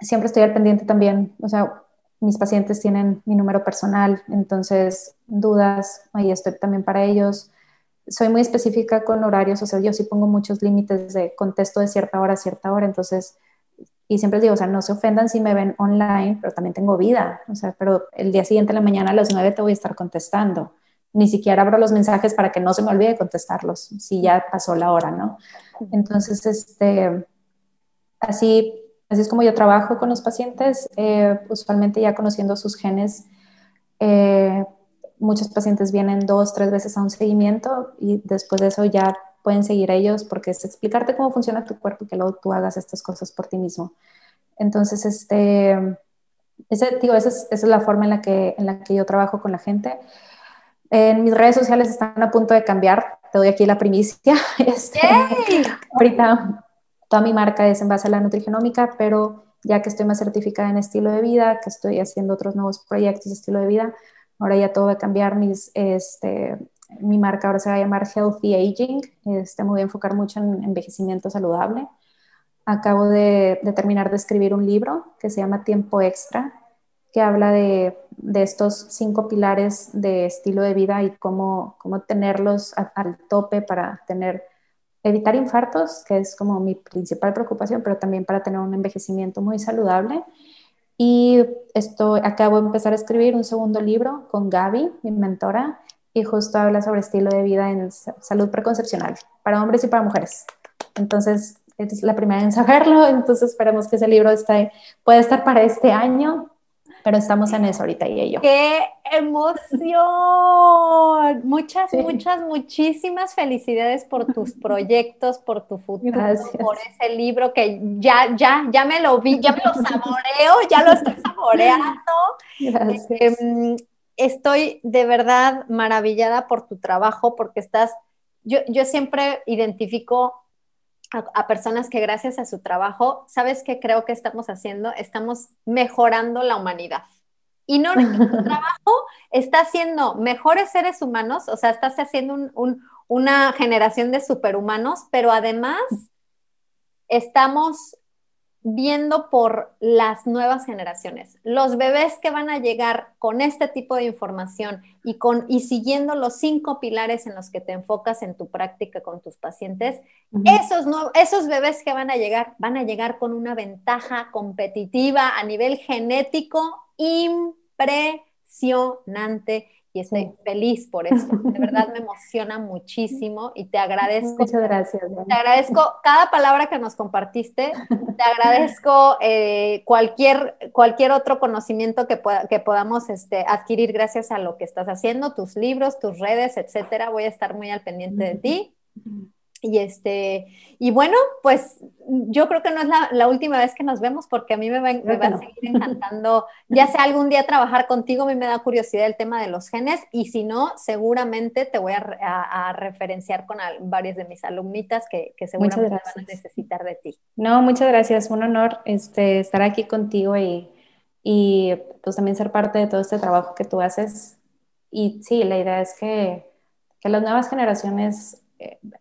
siempre estoy al pendiente también, o sea, mis pacientes tienen mi número personal, entonces dudas, ahí estoy también para ellos. Soy muy específica con horarios, o sea, yo sí pongo muchos límites de contesto de cierta hora a cierta hora, entonces, y siempre digo, o sea, no se ofendan si me ven online, pero también tengo vida, o sea, pero el día siguiente, en la mañana a las 9 te voy a estar contestando ni siquiera abro los mensajes para que no se me olvide contestarlos, si ya pasó la hora, ¿no? Entonces, este, así, así es como yo trabajo con los pacientes, eh, usualmente ya conociendo sus genes. Eh, muchos pacientes vienen dos, tres veces a un seguimiento y después de eso ya pueden seguir ellos porque es explicarte cómo funciona tu cuerpo y que luego tú hagas estas cosas por ti mismo. Entonces, este, ese, digo, esa es, esa es la forma en la, que, en la que yo trabajo con la gente. En mis redes sociales están a punto de cambiar. Te doy aquí la primicia. Este, ahorita toda mi marca es en base a la nutrigenómica, pero ya que estoy más certificada en estilo de vida, que estoy haciendo otros nuevos proyectos de estilo de vida, ahora ya todo va a cambiar. Mis, este, mi marca ahora se va a llamar Healthy Aging. Este, me voy a enfocar mucho en envejecimiento saludable. Acabo de, de terminar de escribir un libro que se llama Tiempo Extra, que habla de, estos cinco pilares de estilo de vida y cómo, cómo tenerlos al tope para tener, evitar infartos, que es como mi principal preocupación, pero también para tener un envejecimiento muy saludable. Y esto, acabo de empezar a escribir un segundo libro con Gaby, mi mentora, y justo habla sobre estilo de vida en salud preconcepcional, para hombres y para mujeres. Entonces, es la primera en saberlo, entonces esperemos que ese libro esté, pueda estar para este año pero estamos en eso ahorita y yo. ¡Qué emoción! Muchas, muchas, muchísimas felicidades por tus proyectos, por tu futuro, por ese libro que ya, ya, ya me lo vi, ya me lo saboreo, ya lo estoy saboreando. Em, estoy de verdad maravillada por tu trabajo porque estás, yo, yo siempre identifico a, personas que gracias a su trabajo, ¿sabes qué creo que estamos haciendo? Estamos mejorando la humanidad. Y no, tu trabajo está haciendo mejores seres humanos, o sea, estás haciendo un, una generación de superhumanos, pero además estamos viendo por las nuevas generaciones. Los bebés que van a llegar con este tipo de información y, con, y siguiendo los cinco pilares en los que te enfocas en tu práctica con tus pacientes, esos, esos bebés que van a llegar van a llegar con una ventaja competitiva a nivel genético impresionante y estoy feliz por eso. De verdad me emociona muchísimo y te agradezco. Muchas gracias. Te agradezco cada palabra que nos compartiste. Te agradezco eh, cualquier, cualquier otro conocimiento que, que podamos este, adquirir gracias a lo que estás haciendo, tus libros, tus redes, etcétera. Voy a estar muy al pendiente de ti. Y este, y bueno, pues yo creo que no es la, última vez que nos vemos porque a mí me va, a seguir encantando, ya sea algún día trabajar contigo, a mí me da curiosidad el tema de los genes y si no, seguramente te voy a, referenciar con varias de mis alumnitas que, que seguramente van a necesitar de ti. No, muchas gracias, un honor este, estar aquí contigo y, y pues también ser parte de todo este trabajo que tú haces. Y sí, la idea es que, que las nuevas generaciones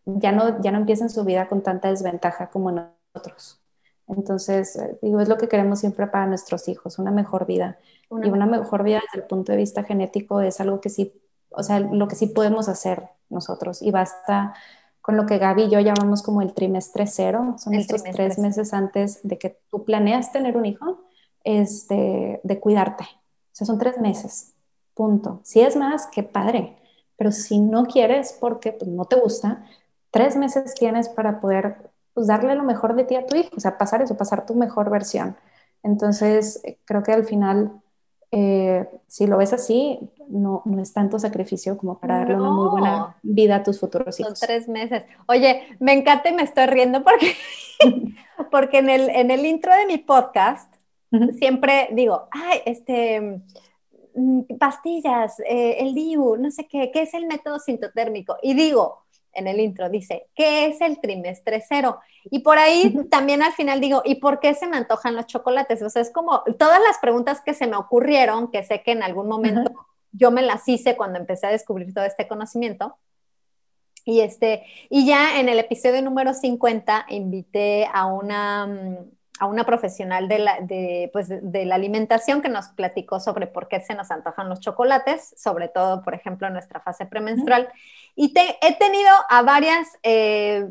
ya no, ya no empiezan su vida con tanta desventaja como nosotros. Entonces, eh, digo, es lo que queremos siempre para nuestros hijos, una mejor vida. y una mejor vida desde el punto de vista genético es algo que sí, o sea, lo que sí podemos hacer nosotros. Y basta con lo que Gaby y yo llamamos como el trimestre cero, son estos tres meses antes de que tú planeas tener un hijo, este, de cuidarte. O sea, son tres meses, punto. Si es más, qué padre. Pero si no quieres porque pues, no te gusta, tres meses tienes para poder pues, darle lo mejor de ti a tu hijo, o sea, pasar eso, pasar tu mejor versión. Entonces, eh, creo que al final, eh, si lo ves así, no, no, es tanto sacrificio como para darle una muy buena vida a tus futuros hijos. Son tres meses. Oye, me encanta y me estoy riendo porque, porque en, el, en el intro de mi podcast siempre digo, ay, este pastillas, eh, el DIU, no sé qué, ¿qué es el método sintotérmico? Y digo, en el intro dice, ¿qué es el trimestre cero? Y por ahí también al final digo, ¿y por qué se me antojan los chocolates? O sea, es como todas las preguntas que se me ocurrieron, que sé que en algún momento yo me las hice cuando empecé a descubrir todo este conocimiento. Y, este, y ya en el episodio número 50 invité a una mm, a una profesional de la, de, pues, de la alimentación que nos platicó sobre por qué se nos antojan los chocolates, sobre todo, por ejemplo, en nuestra fase premenstrual. Y he tenido a varias eh,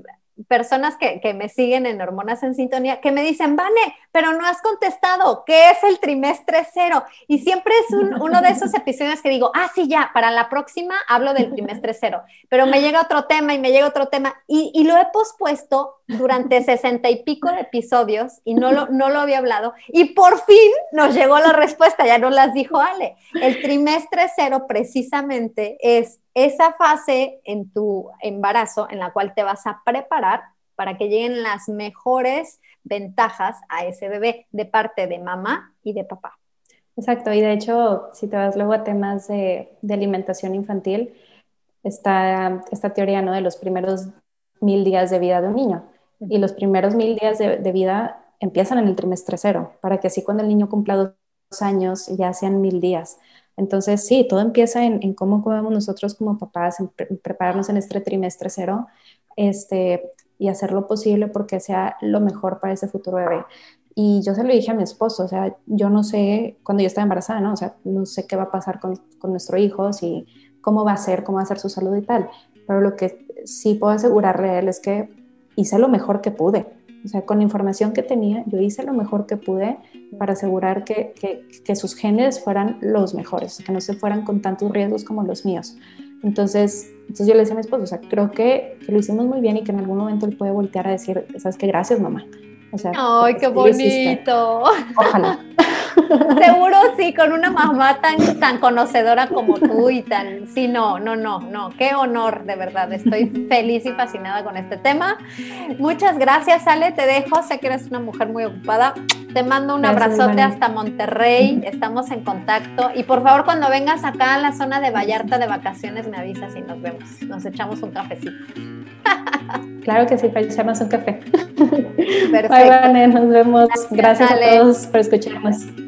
personas que, que, me siguen en Hormonas en Sintonía que me dicen, Vane, pero no has contestado, ¿qué es el trimestre cero? Y siempre es uno de esos episodios que digo, ah, sí, ya, para la próxima hablo del trimestre cero, pero me llega otro tema y me llega otro tema y, lo he pospuesto durante sesenta y pico de episodios y no lo, no lo había hablado y por fin nos llegó la respuesta, ya nos las dijo Ale. El trimestre cero precisamente es esa fase en tu embarazo en la cual te vas a preparar para que lleguen las mejores ventajas a ese bebé de parte de mamá y de papá. Exacto, y de hecho, si te vas luego a temas de, alimentación infantil, está esta teoría ¿no? de los primeros mil días de vida de un niño. Y los primeros mil días de, vida empiezan en el trimestre cero, para que así cuando el niño cumpla dos años ya sean mil días. Entonces, sí, todo empieza en, cómo comemos nosotros como papás, en, prepararnos en este trimestre cero este, y hacer lo posible porque sea lo mejor para ese futuro bebé. Y yo se lo dije a mi esposo, o sea, yo no sé, cuando yo estaba embarazada, ¿no? O sea, no sé qué va a pasar con, con nuestro hijo, si, cómo va a ser, cómo va a ser su salud y tal. Pero lo que sí puedo asegurarle a él es que hice lo mejor que pude. O sea, con la información que tenía, yo hice lo mejor que pude para asegurar que, que, sus genes fueran los mejores, que no se fueran con tantos riesgos como los míos. Entonces, entonces yo le decía a mi esposo, o sea, creo que, que, lo hicimos muy bien y que en algún momento él puede voltear a decir, ¿sabes qué? Gracias, mamá. O sea, ¡ay, qué bonito! Ojalá. Seguro sí, con una mamá tan, tan conocedora como tú y tan, sí, no, no, no, no, qué honor, de verdad, estoy feliz y fascinada con este tema. Muchas gracias, Ale, te dejo, sé que eres una mujer muy ocupada, te mando un abrazote hasta Monterrey, estamos en contacto y por favor cuando vengas acá a la zona de Vallarta de vacaciones me avisas y nos vemos, nos echamos un cafecito. Claro que sí, para echarnos un café. Perfecto. nos vemos. Gracias, a todos por escucharnos.